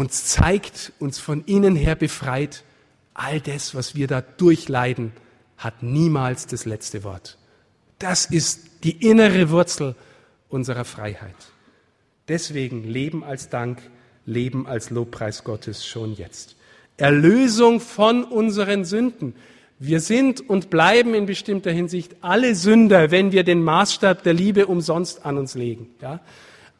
B: uns zeigt, uns von innen her befreit. All das, was wir da durchleiden, hat niemals das letzte Wort. Das ist die innere Wurzel unserer Freiheit. Deswegen Leben als Dank, Leben als Lobpreis Gottes schon jetzt. Erlösung von unseren Sünden. Wir sind und bleiben in bestimmter Hinsicht alle Sünder, wenn wir den Maßstab der Liebe umsonst an uns legen. Ja?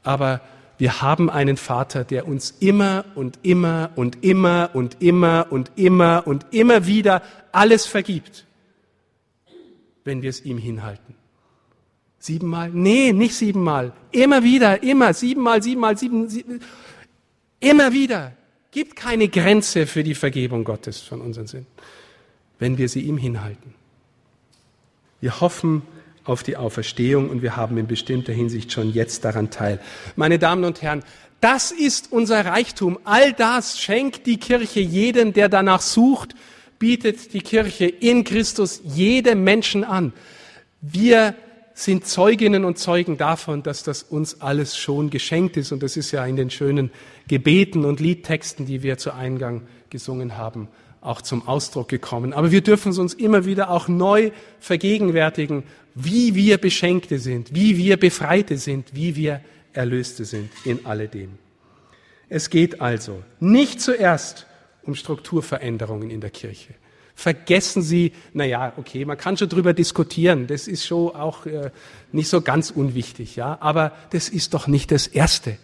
B: Aber wir haben einen Vater, der uns immer und immer und immer und immer und immer und immer wieder alles vergibt, wenn wir es ihm hinhalten. Siebenmal? Nee, nicht siebenmal. Immer wieder, immer, siebenmal, siebenmal, sieben, sieben, immer wieder. Gibt keine Grenze für die Vergebung Gottes von unseren Sünden, wenn wir sie ihm hinhalten. Wir hoffen, auf die Auferstehung und wir haben in bestimmter Hinsicht schon jetzt daran teil. Meine Damen und Herren, das ist unser Reichtum. All das schenkt die Kirche jedem, der danach sucht, bietet die Kirche in Christus jedem Menschen an. Wir sind Zeuginnen und Zeugen davon, dass das uns alles schon geschenkt ist. Und das ist ja in den schönen Gebeten und Liedtexten, die wir zu Eingang gesungen haben, auch zum Ausdruck gekommen. Aber wir dürfen es uns immer wieder auch neu vergegenwärtigen, wie wir Beschenkte sind, wie wir Befreite sind, wie wir Erlöste sind in alledem. Es geht also nicht zuerst um Strukturveränderungen in der Kirche. Vergessen Sie, na ja, okay, man kann schon drüber diskutieren, das ist schon auch äh, nicht so ganz unwichtig, ja, aber das ist doch nicht das Erste.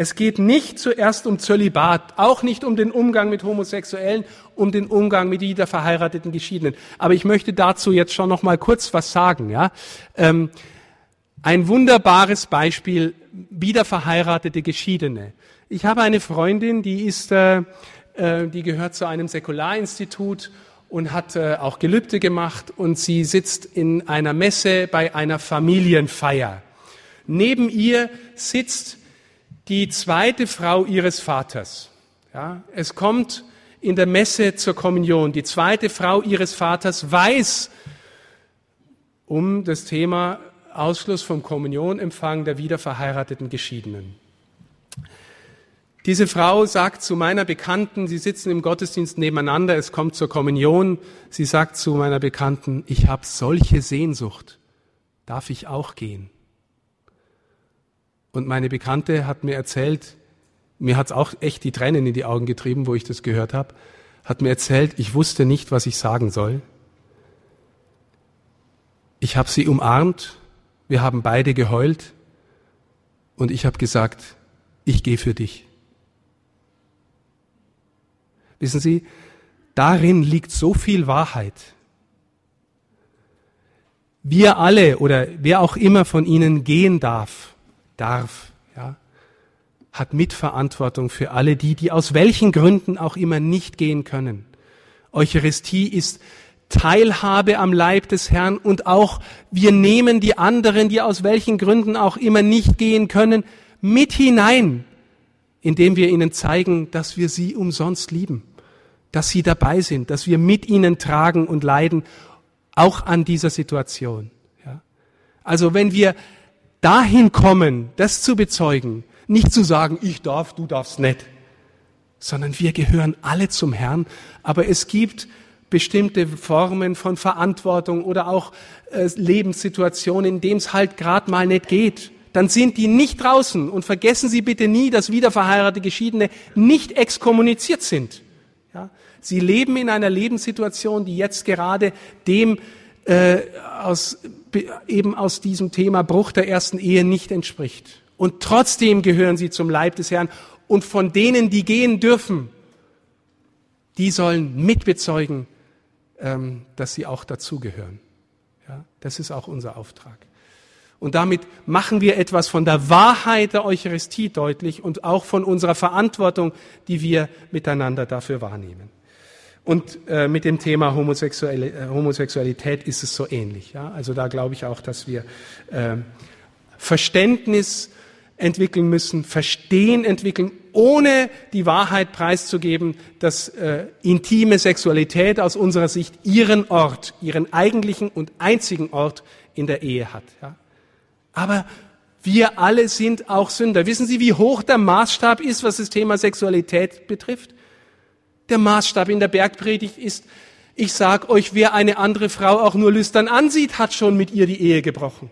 B: Es geht nicht zuerst um Zölibat, auch nicht um den Umgang mit Homosexuellen, um den Umgang mit wieder verheirateten Geschiedenen. Aber ich möchte dazu jetzt schon noch mal kurz was sagen. Ja? Ähm, ein wunderbares Beispiel, wieder verheiratete Geschiedene. Ich habe eine Freundin, die ist, äh, äh, die gehört zu einem Säkularinstitut und hat äh, auch Gelübde gemacht und sie sitzt in einer Messe bei einer Familienfeier. Neben ihr sitzt die zweite Frau ihres Vaters. Ja, es kommt in der Messe zur Kommunion. Die zweite Frau ihres Vaters weiß um das Thema Ausschluss vom Kommunionempfang der wiederverheirateten Geschiedenen. Diese Frau sagt zu meiner Bekannten, sie sitzen im Gottesdienst nebeneinander, es kommt zur Kommunion, sie sagt zu meiner Bekannten, ich habe solche Sehnsucht, darf ich auch gehen? Und meine Bekannte hat mir erzählt, mir hat's auch echt die Tränen in die Augen getrieben, wo ich das gehört habe, hat mir erzählt, ich wusste nicht, was ich sagen soll. Ich habe sie umarmt, wir haben beide geheult Und ich habe gesagt, ich gehe für dich. Wissen Sie, darin liegt so viel Wahrheit. Wir alle oder wer auch immer von Ihnen gehen darf, darf, ja, hat Mitverantwortung für alle die, die aus welchen Gründen auch immer nicht gehen können. Eucharistie ist Teilhabe am Leib des Herrn und auch wir nehmen die anderen, die aus welchen Gründen auch immer nicht gehen können, mit hinein, indem wir ihnen zeigen, dass wir sie umsonst lieben, dass sie dabei sind, dass wir mit ihnen tragen und leiden, auch an dieser Situation. Ja? Also wenn wir dahin kommen, das zu bezeugen, nicht zu sagen, ich darf, du darfst nicht, sondern wir gehören alle zum Herrn, aber es gibt bestimmte Formen von Verantwortung oder auch äh, Lebenssituationen, in denen es halt gerade mal nicht geht. Dann sind die nicht draußen und vergessen Sie bitte nie, dass wiederverheiratete Geschiedene nicht exkommuniziert sind. Ja? Sie leben in einer Lebenssituation, die jetzt gerade dem äh, aus, eben aus diesem Thema Bruch der ersten Ehe nicht entspricht. Und trotzdem gehören sie zum Leib des Herrn. Und von denen, die gehen dürfen, die sollen mitbezeugen, ähm, dass sie auch dazugehören. Ja, das ist auch unser Auftrag. Und damit machen wir etwas von der Wahrheit der Eucharistie deutlich und auch von unserer Verantwortung, die wir miteinander dafür wahrnehmen. Und äh, mit dem Thema Homosexuelle, äh, Homosexualität ist es so ähnlich. Ja? Also da glaube ich auch, dass wir äh, Verständnis entwickeln müssen, Verstehen entwickeln, ohne die Wahrheit preiszugeben, dass äh, intime Sexualität aus unserer Sicht ihren Ort, ihren eigentlichen und einzigen Ort in der Ehe hat. Ja? Aber wir alle sind auch Sünder. Wissen Sie, wie hoch der Maßstab ist, was das Thema Sexualität betrifft? Der Maßstab in der Bergpredigt ist, ich sag euch, wer eine andere Frau auch nur lüstern ansieht, hat schon mit ihr die Ehe gebrochen.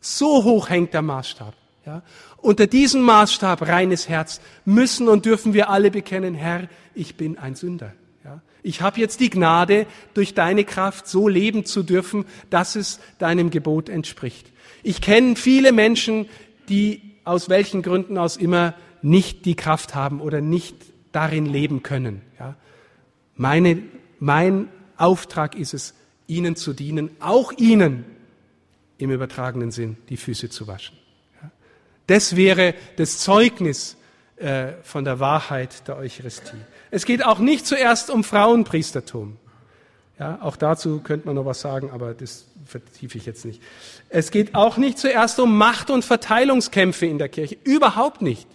B: So hoch hängt der Maßstab. Ja? Unter diesem Maßstab, reines Herz, müssen und dürfen wir alle bekennen, Herr, ich bin ein Sünder. Ja? Ich habe jetzt die Gnade, durch deine Kraft so leben zu dürfen, dass es deinem Gebot entspricht. Ich kenne viele Menschen, die aus welchen Gründen aus immer nicht die Kraft haben oder nicht darin leben können. Ja? Meine, mein Auftrag ist es, ihnen zu dienen, auch ihnen im übertragenen Sinn die Füße zu waschen. Ja? Das wäre das Zeugnis äh, von der Wahrheit der Eucharistie. Es geht auch nicht zuerst um Frauenpriestertum. Ja, auch dazu könnte man noch was sagen, aber das vertiefe ich jetzt nicht. Es geht auch nicht zuerst um Macht- und Verteilungskämpfe in der Kirche. Überhaupt nicht.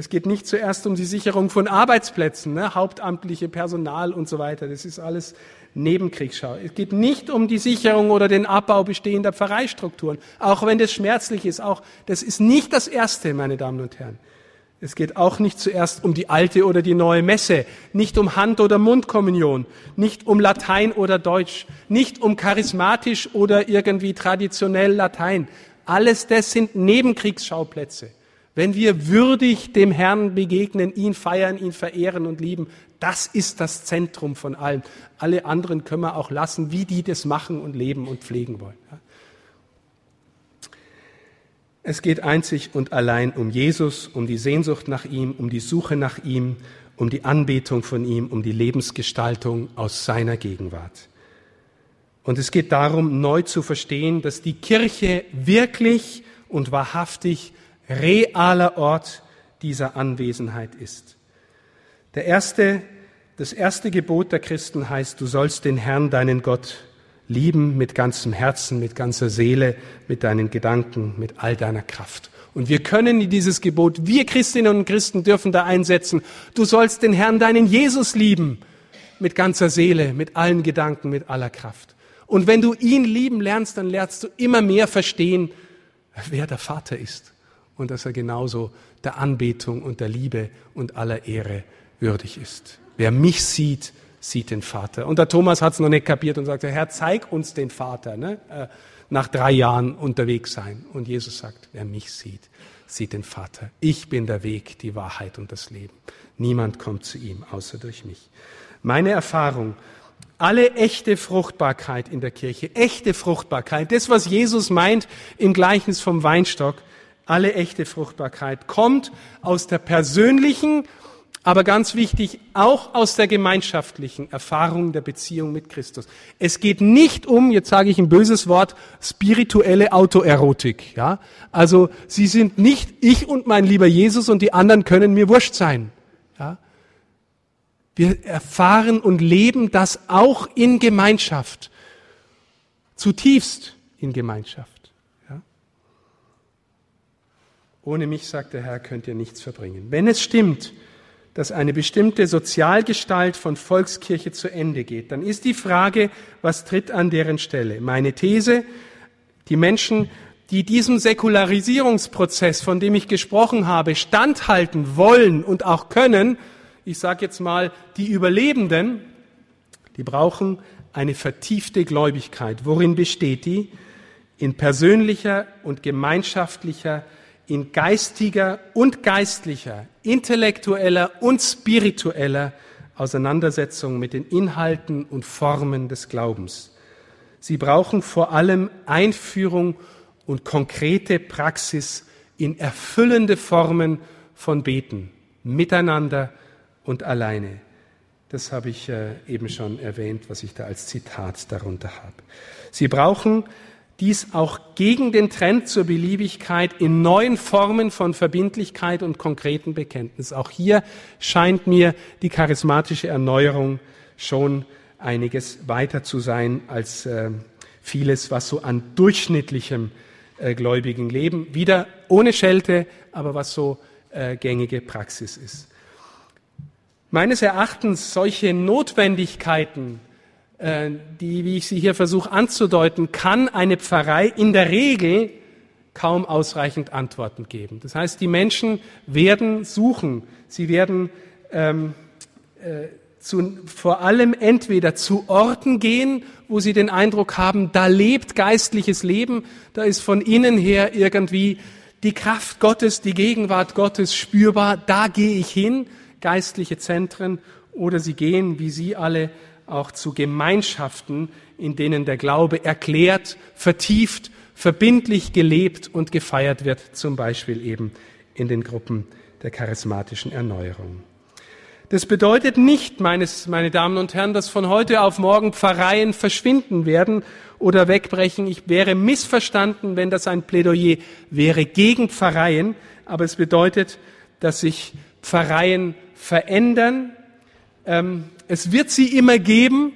B: Es geht nicht zuerst um die Sicherung von Arbeitsplätzen, ne, hauptamtliche Personal und so weiter. Das ist alles Nebenkriegsschau. Es geht nicht um die Sicherung oder den Abbau bestehender Pfarreistrukturen, auch wenn das schmerzlich ist. Auch das ist nicht das Erste, meine Damen und Herren. Es geht auch nicht zuerst um die alte oder die neue Messe, nicht um Hand- oder Mundkommunion, nicht um Latein oder Deutsch, nicht um charismatisch oder irgendwie traditionell Latein. Alles das sind Nebenkriegsschauplätze. Wenn wir würdig dem Herrn begegnen, ihn feiern, ihn verehren und lieben, das ist das Zentrum von allem. Alle anderen können wir auch lassen, wie die das machen und leben und pflegen wollen. Es geht einzig und allein um Jesus, um die Sehnsucht nach ihm, um die Suche nach ihm, um die Anbetung von ihm, um die Lebensgestaltung aus seiner Gegenwart. Und es geht darum, neu zu verstehen, dass die Kirche wirklich und wahrhaftig realer Ort dieser Anwesenheit ist. Der erste, das erste Gebot der Christen heißt, du sollst den Herrn, deinen Gott, lieben mit ganzem Herzen, mit ganzer Seele, mit deinen Gedanken, mit all deiner Kraft. Und wir können dieses Gebot, wir Christinnen und Christen dürfen da einsetzen, du sollst den Herrn, deinen Jesus lieben, mit ganzer Seele, mit allen Gedanken, mit aller Kraft. Und wenn du ihn lieben lernst, dann lernst du immer mehr verstehen, wer der Vater ist und dass er genauso der Anbetung und der Liebe und aller Ehre würdig ist. Wer mich sieht, sieht den Vater. Und der Thomas hat es noch nicht kapiert und sagte, Herr, zeig uns den Vater, ne? Äh, nach drei Jahren unterwegs sein. Und Jesus sagt, wer mich sieht, sieht den Vater. Ich bin der Weg, die Wahrheit und das Leben. Niemand kommt zu ihm, außer durch mich. Meine Erfahrung, alle echte Fruchtbarkeit in der Kirche, echte Fruchtbarkeit, das, was Jesus meint im Gleichnis vom Weinstock, alle echte Fruchtbarkeit kommt aus der persönlichen, aber ganz wichtig, auch aus der gemeinschaftlichen Erfahrung der Beziehung mit Christus. Es geht nicht um, jetzt sage ich ein böses Wort, spirituelle Autoerotik. Ja? Also Sie sind nicht ich und mein lieber Jesus und die anderen können mir wurscht sein. Ja? Wir erfahren und leben das auch in Gemeinschaft. Zutiefst in Gemeinschaft. Ohne mich, sagt der Herr, könnt ihr nichts verbringen. Wenn es stimmt, dass eine bestimmte Sozialgestalt von Volkskirche zu Ende geht, dann ist die Frage, was tritt an deren Stelle? Meine These, die Menschen, die diesem Säkularisierungsprozess, von dem ich gesprochen habe, standhalten wollen und auch können, ich sage jetzt mal, die Überlebenden, die brauchen eine vertiefte Gläubigkeit. Worin besteht die? In persönlicher und gemeinschaftlicher in geistiger und geistlicher, intellektueller und spiritueller Auseinandersetzung mit den Inhalten und Formen des Glaubens. Sie brauchen vor allem Einführung und konkrete Praxis in erfüllende Formen von Beten, miteinander und alleine. Das habe ich äh, eben schon erwähnt, was ich da als Zitat darunter habe. Sie brauchen dies auch gegen den Trend zur Beliebigkeit in neuen Formen von Verbindlichkeit und konkreten Bekenntnis. Auch hier scheint mir die charismatische Erneuerung schon einiges weiter zu sein als äh, vieles, was so an durchschnittlichem äh, gläubigen Leben, wieder ohne Schelte, aber was so äh, gängige Praxis ist. Meines Erachtens solche Notwendigkeiten die, wie ich sie hier versuche anzudeuten, kann eine Pfarrei in der Regel kaum ausreichend Antworten geben. Das heißt, die Menschen werden suchen, sie werden ähm, äh, zu, vor allem entweder zu Orten gehen, wo sie den Eindruck haben, da lebt geistliches Leben, da ist von innen her irgendwie die Kraft Gottes, die Gegenwart Gottes spürbar, da gehe ich hin, geistliche Zentren, oder sie gehen, wie Sie alle, auch zu Gemeinschaften, in denen der Glaube erklärt, vertieft, verbindlich gelebt und gefeiert wird, zum Beispiel eben in den Gruppen der charismatischen Erneuerung. Das bedeutet nicht, meines, meine Damen und Herren, dass von heute auf morgen Pfarreien verschwinden werden oder wegbrechen. Ich wäre missverstanden, wenn das ein Plädoyer wäre gegen Pfarreien, aber es bedeutet, dass sich Pfarreien verändern, es wird sie immer geben,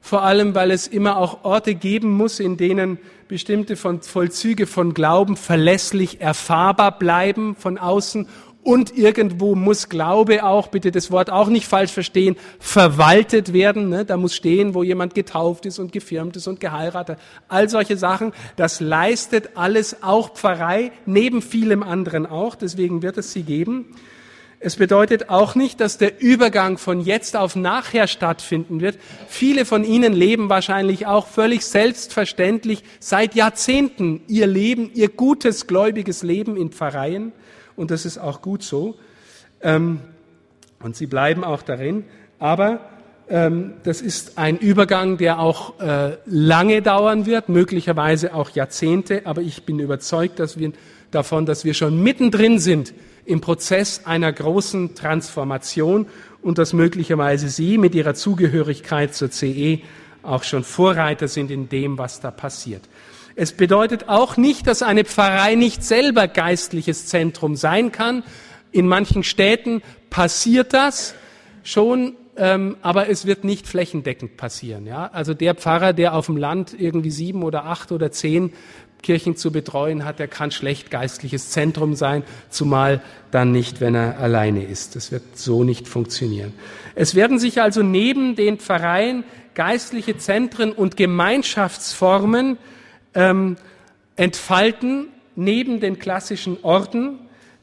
B: vor allem weil es immer auch Orte geben muss, in denen bestimmte Vollzüge von Glauben verlässlich erfahrbar bleiben von außen und irgendwo muss Glaube auch, bitte das Wort auch nicht falsch verstehen, verwaltet werden. Ne? Da muss stehen, wo jemand getauft ist und gefirmt ist und geheiratet. All solche Sachen, das leistet alles auch Pfarrei, neben vielem anderen auch. Deswegen wird es sie geben. Es bedeutet auch nicht, dass der Übergang von jetzt auf nachher stattfinden wird. Viele von Ihnen leben wahrscheinlich auch völlig selbstverständlich seit Jahrzehnten ihr Leben, ihr gutes, gläubiges Leben in Pfarreien. Und das ist auch gut so. Ähm, und Sie bleiben auch darin. Aber ähm, das ist ein Übergang, der auch äh, lange dauern wird, möglicherweise auch Jahrzehnte. Aber ich bin überzeugt dass wir, davon, dass wir schon mittendrin sind im Prozess einer großen Transformation und dass möglicherweise Sie mit Ihrer Zugehörigkeit zur CE auch schon Vorreiter sind in dem, was da passiert. Es bedeutet auch nicht, dass eine Pfarrei nicht selber geistliches Zentrum sein kann. In manchen Städten passiert das schon, ähm, aber es wird nicht flächendeckend passieren. Ja? Also der Pfarrer, der auf dem Land irgendwie sieben oder acht oder zehn Kirchen zu betreuen hat, der kann schlecht geistliches Zentrum sein, zumal dann nicht, wenn er alleine ist. Das wird so nicht funktionieren. Es werden sich also neben den Pfarreien geistliche Zentren und Gemeinschaftsformen ähm, entfalten, neben den klassischen Orden,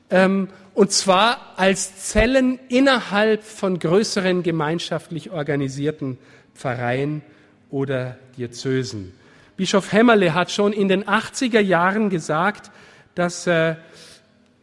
B: ähm, und zwar als Zellen innerhalb von größeren gemeinschaftlich organisierten Pfarreien oder Diözesen. Bischof Hämmerle hat schon in den 80er Jahren gesagt, dass, äh,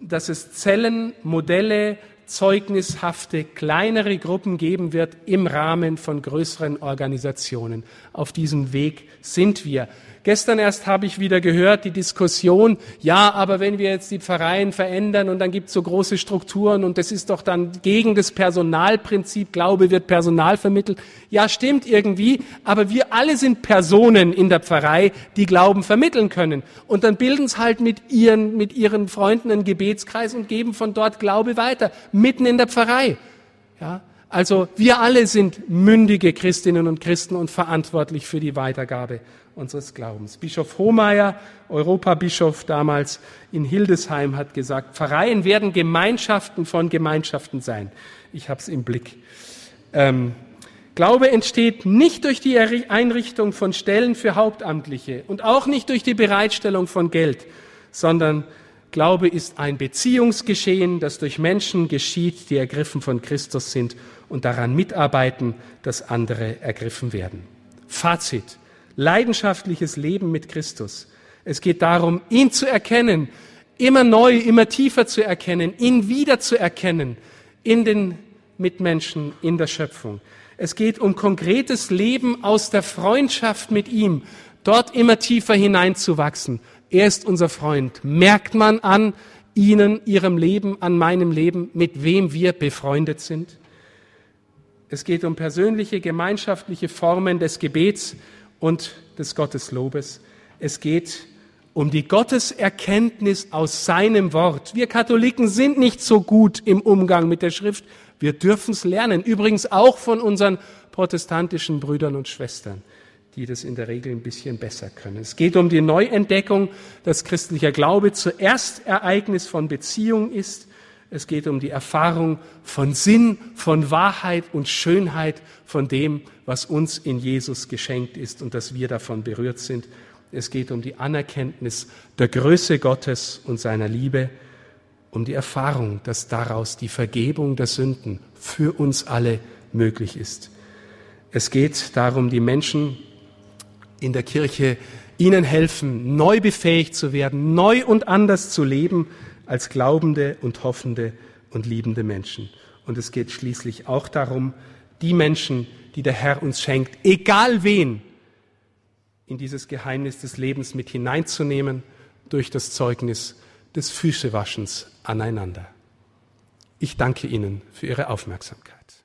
B: dass es Zellen, Modelle, zeugnishafte kleinere Gruppen geben wird im Rahmen von größeren Organisationen. Auf diesem Weg sind wir. Gestern erst habe ich wieder gehört, die Diskussion, ja, aber wenn wir jetzt die Pfarreien verändern und dann gibt es so große Strukturen und das ist doch dann gegen das Personalprinzip, Glaube wird Personal vermittelt. Ja, stimmt irgendwie, aber wir alle sind Personen in der Pfarrei, die Glauben vermitteln können. Und dann bilden es halt mit ihren, mit ihren Freunden einen Gebetskreis und geben von dort Glaube weiter, mitten in der Pfarrei. Ja, also wir alle sind mündige Christinnen und Christen und verantwortlich für die Weitergabe unseres Glaubens. Bischof Hohmeier, Europabischof damals in Hildesheim, hat gesagt, Pfarreien werden Gemeinschaften von Gemeinschaften sein. Ich habe es im Blick. Ähm, Glaube entsteht nicht durch die Einrichtung von Stellen für Hauptamtliche und auch nicht durch die Bereitstellung von Geld, sondern Glaube ist ein Beziehungsgeschehen, das durch Menschen geschieht, die ergriffen von Christus sind und daran mitarbeiten, dass andere ergriffen werden. Fazit. Leidenschaftliches Leben mit Christus. Es geht darum, ihn zu erkennen, immer neu, immer tiefer zu erkennen, ihn wieder zu erkennen in den Mitmenschen, in der Schöpfung. Es geht um konkretes Leben aus der Freundschaft mit ihm, dort immer tiefer hineinzuwachsen. Er ist unser Freund. Merkt man an Ihnen, Ihrem Leben, an meinem Leben, mit wem wir befreundet sind? Es geht um persönliche, gemeinschaftliche Formen des Gebets und des Gotteslobes. Es geht um die Gotteserkenntnis aus seinem Wort. Wir Katholiken sind nicht so gut im Umgang mit der Schrift. Wir dürfen es lernen. Übrigens auch von unseren protestantischen Brüdern und Schwestern, die das in der Regel ein bisschen besser können. Es geht um die Neuentdeckung, dass christlicher Glaube zuerst Ereignis von Beziehung ist es geht um die Erfahrung von Sinn, von Wahrheit und Schönheit, von dem, was uns in Jesus geschenkt ist und dass wir davon berührt sind. Es geht um die Anerkenntnis der Größe Gottes und seiner Liebe, um die Erfahrung, dass daraus die Vergebung der Sünden für uns alle möglich ist. Es geht darum, die Menschen in der Kirche ihnen helfen, neu befähigt zu werden, neu und anders zu leben, als glaubende und hoffende und liebende Menschen. Und es geht schließlich auch darum, die Menschen, die der Herr uns schenkt, egal wen, in dieses Geheimnis des Lebens mit hineinzunehmen durch das Zeugnis des Füßewaschens aneinander. Ich danke Ihnen für Ihre Aufmerksamkeit.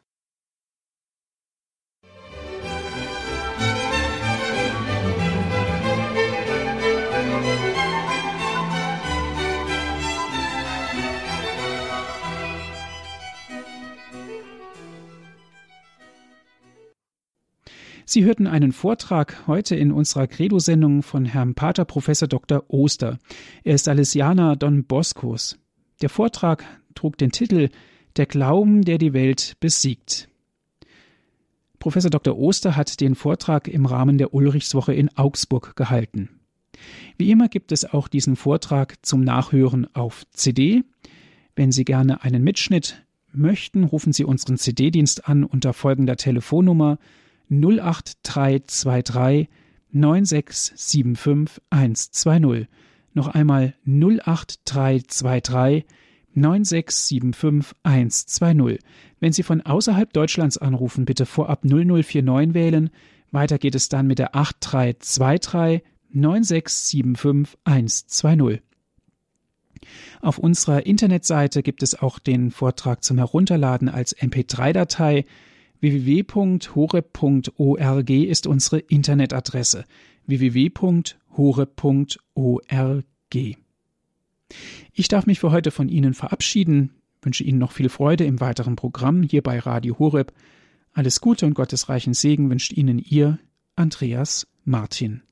A: Sie hörten einen Vortrag heute in unserer Credo-Sendung von Herrn Pater Professor Dr. Oster. Er ist Salesianer Don Boscos. Der Vortrag trug den Titel Der Glauben, der die Welt besiegt. Professor Dr. Oster hat den Vortrag im Rahmen der Ulrichswoche in Augsburg gehalten. Wie immer gibt es auch diesen Vortrag zum Nachhören auf CD. Wenn Sie gerne einen Mitschnitt möchten, rufen Sie unseren CD-Dienst an unter folgender Telefonnummer 08323 9675 120. Noch einmal 08323 9675 120. Wenn Sie von außerhalb Deutschlands anrufen, bitte vorab 0049 wählen. Weiter geht es dann mit der 8323 9675 120. Auf unserer Internetseite gibt es auch den Vortrag zum Herunterladen als MP3-Datei www.hore.org ist unsere Internetadresse www.hore.org. Ich darf mich für heute von Ihnen verabschieden, wünsche Ihnen noch viel Freude im weiteren Programm hier bei Radio Horeb. Alles Gute und Gottes reichen Segen wünscht Ihnen Ihr Andreas Martin.